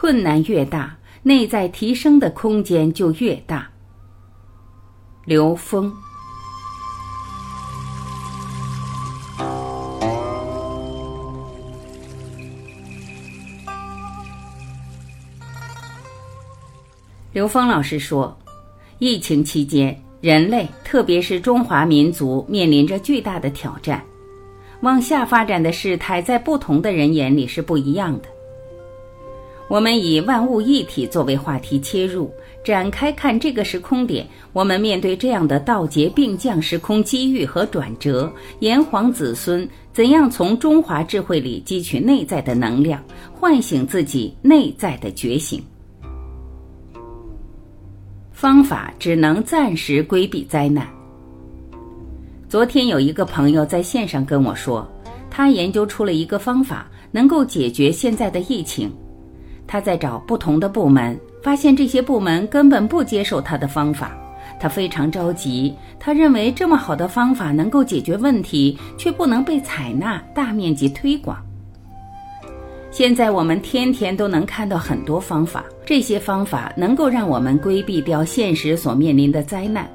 困难越大，内在提升的空间就越大。刘峰。刘峰老师说，疫情期间，人类特别是中华民族面临着巨大的挑战，往下发展的事态在不同的人眼里是不一样的。我们以万物一体作为话题切入，展开看这个时空点。我们面对这样的道劫并降时空机遇和转折，炎黄子孙怎样从中华智慧里汲取内在的能量，唤醒自己内在的觉醒？方法只能暂时规避灾难。昨天有一个朋友在线上跟我说，他研究出了一个方法，能够解决现在的疫情。他在找不同的部门，发现这些部门根本不接受他的方法，他非常着急。他认为这么好的方法能够解决问题，却不能被采纳、大面积推广。现在我们天天都能看到很多方法，这些方法能够让我们规避掉现实所面临的灾难，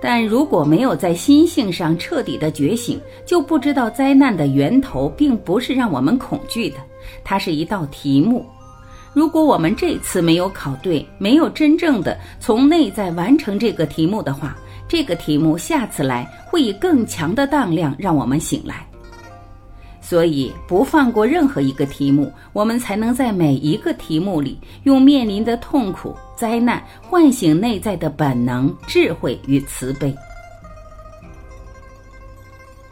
但如果没有在心性上彻底的觉醒，就不知道灾难的源头并不是让我们恐惧的，它是一道题目。如果我们这次没有考对，没有真正的从内在完成这个题目的话，这个题目下次来会以更强的当量让我们醒来。所以，不放过任何一个题目，我们才能在每一个题目里，用面临的痛苦、灾难唤醒内在的本能、智慧与慈悲。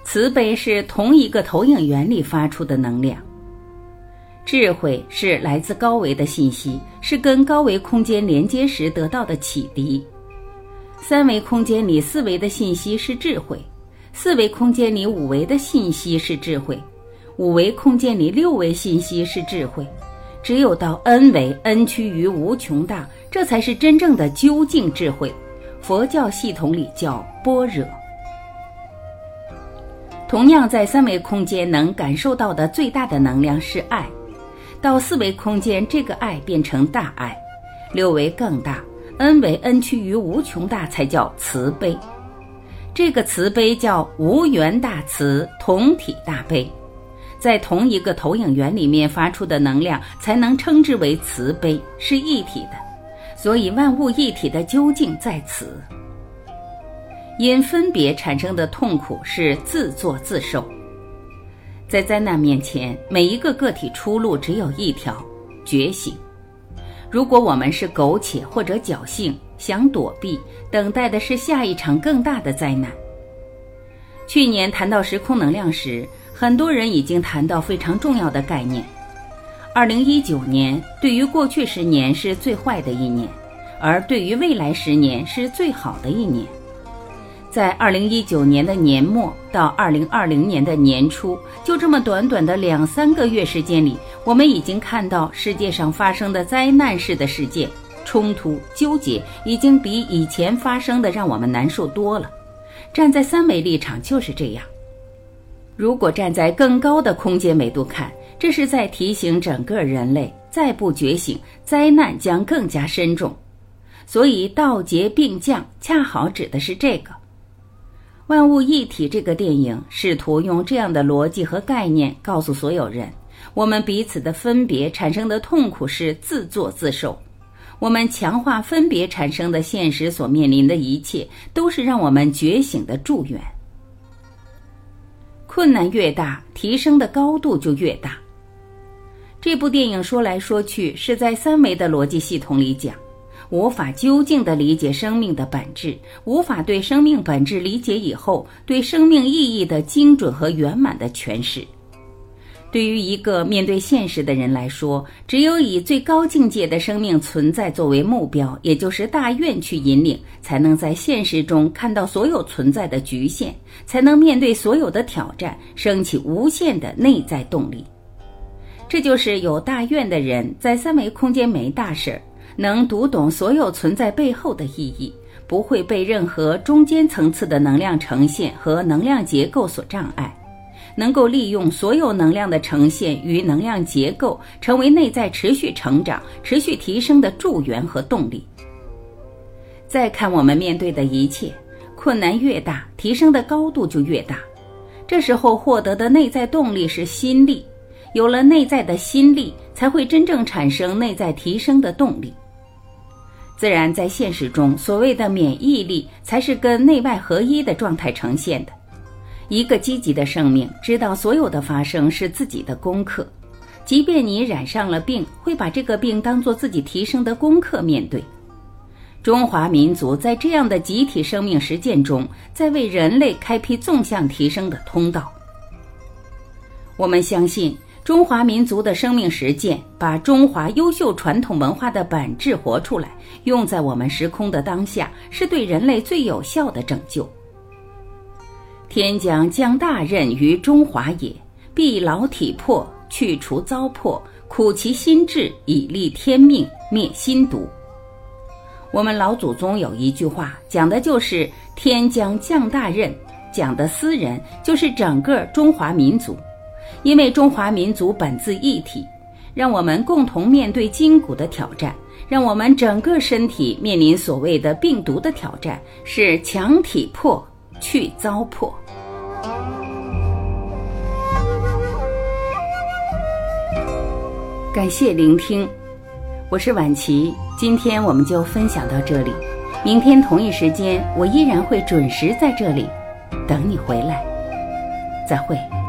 慈悲是同一个投影源里发出的能量。智慧是来自高维的信息，是跟高维空间连接时得到的启迪。三维空间里四维的信息是智慧，四维空间里五维的信息是智慧，五维空间里六维信息是智慧。只有到 n 维，n 趋于无穷大，这才是真正的究竟智慧。佛教系统里叫般若。同样在三维空间能感受到的最大的能量是爱。到四维空间，这个爱变成大爱；六维更大，n 维 n 趋于无穷大才叫慈悲。这个慈悲叫无缘大慈，同体大悲，在同一个投影源里面发出的能量，才能称之为慈悲，是一体的。所以万物一体的究竟在此。因分别产生的痛苦是自作自受。在灾难面前，每一个个体出路只有一条：觉醒。如果我们是苟且或者侥幸，想躲避，等待的是下一场更大的灾难。去年谈到时空能量时，很多人已经谈到非常重要的概念。二零一九年对于过去十年是最坏的一年，而对于未来十年是最好的一年。在二零一九年的年末到二零二零年的年初，就这么短短的两三个月时间里，我们已经看到世界上发生的灾难式的事件、冲突、纠结，已经比以前发生的让我们难受多了。站在三维立场就是这样。如果站在更高的空间维度看，这是在提醒整个人类，再不觉醒，灾难将更加深重。所以道劫并降，恰好指的是这个。万物一体这个电影试图用这样的逻辑和概念告诉所有人：我们彼此的分别产生的痛苦是自作自受；我们强化分别产生的现实所面临的一切，都是让我们觉醒的祝愿。困难越大，提升的高度就越大。这部电影说来说去是在三维的逻辑系统里讲。无法究竟地理解生命的本质，无法对生命本质理解以后，对生命意义的精准和圆满的诠释。对于一个面对现实的人来说，只有以最高境界的生命存在作为目标，也就是大愿去引领，才能在现实中看到所有存在的局限，才能面对所有的挑战，升起无限的内在动力。这就是有大愿的人在三维空间没大事儿。能读懂所有存在背后的意义，不会被任何中间层次的能量呈现和能量结构所障碍，能够利用所有能量的呈现与能量结构，成为内在持续成长、持续提升的助缘和动力。再看我们面对的一切，困难越大，提升的高度就越大。这时候获得的内在动力是心力，有了内在的心力，才会真正产生内在提升的动力。自然，在现实中，所谓的免疫力才是跟内外合一的状态呈现的。一个积极的生命知道，所有的发生是自己的功课，即便你染上了病，会把这个病当做自己提升的功课面对。中华民族在这样的集体生命实践中，在为人类开辟纵向提升的通道。我们相信。中华民族的生命实践，把中华优秀传统文化的本质活出来，用在我们时空的当下，是对人类最有效的拯救。天将降大任于中华也，必劳体魄，去除糟粕，苦其心志，以利天命，灭心毒。我们老祖宗有一句话，讲的就是天将降大任，讲的私人就是整个中华民族。因为中华民族本自一体，让我们共同面对筋骨的挑战，让我们整个身体面临所谓的病毒的挑战，是强体魄，去糟粕。感谢聆听，我是晚琪，今天我们就分享到这里，明天同一时间我依然会准时在这里等你回来，再会。